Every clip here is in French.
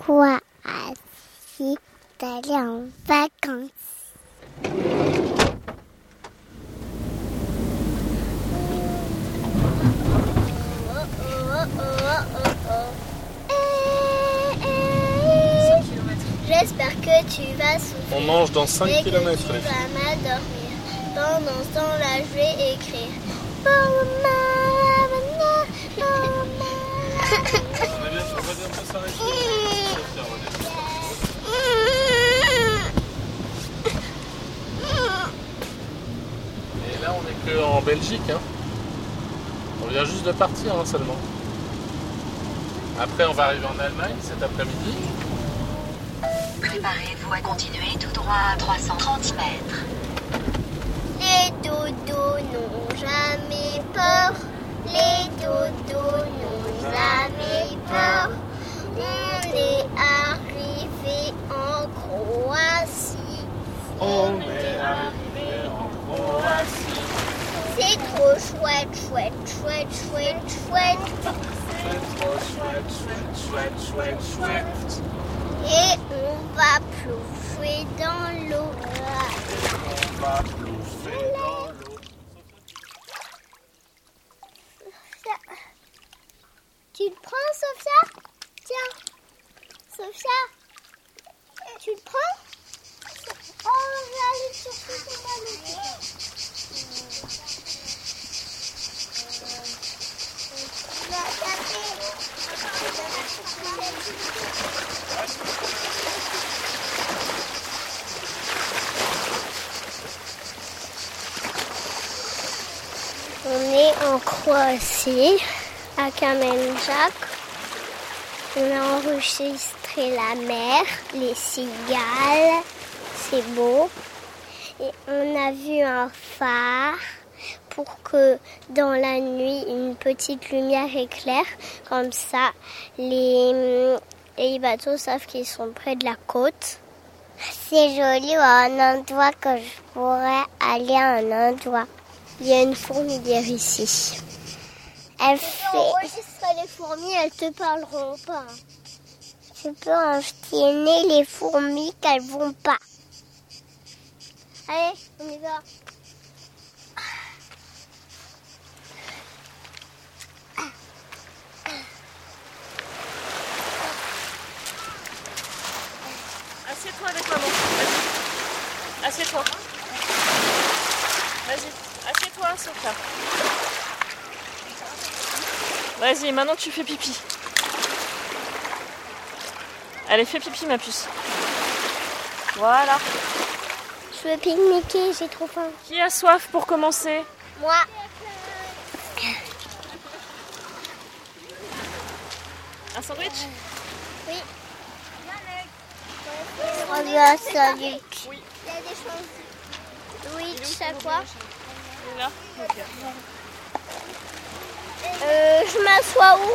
Croatie d'aller en vacances. J'espère que tu vas souffrir. On mange dans 5 et que km. tu vas mal dormir. Pendant ce temps-là, je vais écrire. Oh, ma- On va bientôt s'arrêter. Et là, on est que en Belgique. Hein. On vient juste de partir hein, seulement. Après, on va arriver en Allemagne cet après-midi. Préparez-vous à continuer tout droit à 330 mètres. Les dodos n'ont jamais peur. Les dodos n'ont jamais peur. On est arrivé en Croatie. On est arrivé en Croatie. C'est trop chouette, chouette, chouette, chouette, chouette. C'est trop chouette, chouette, chouette, chouette, chouette. Et on va plouffer dans l'eau. On va plouffer dans l'eau. Tu le prends, Sophia? Tiens. Sophia, tu le prends? Oh, on va aller chercher ton ballon. Tu vas taper. On est en Croatie, à Kamenjak. On a enregistré la mer, les cigales, c'est beau. Et on a vu un phare pour que dans la nuit une petite lumière éclaire. Comme ça, les, bateaux savent qu'ils sont près de la côte. C'est joli un endroit que je pourrais aller à un endroit. Il y a une fourmilière ici. Elle fait. enregistrer les fourmis, elles te parleront pas. Tu peux enchaîner les fourmis qu'elles vont pas. Allez, on y va. Assieds-toi avec maman. Assieds-toi. Vas-y. Vas-y, maintenant tu fais pipi. Allez, fais pipi, ma puce. Voilà. Je veux pique-niquer, j'ai trop faim. Qui a soif pour commencer? Moi. Un sandwich? Oui. On veut un sandwich. Oui. Il y a des choses. Oui, chaque fois. Il est là. Euh, je m'assois où?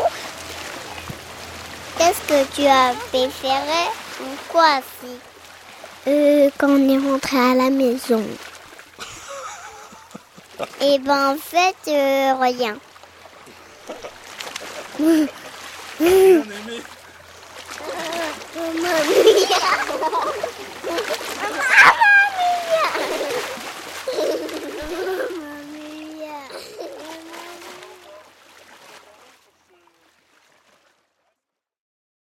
Qu'est-ce que tu as préféré ou quoi si? Euh, Quand on est rentré à la maison. Et ben en fait, euh, rien. Aimé.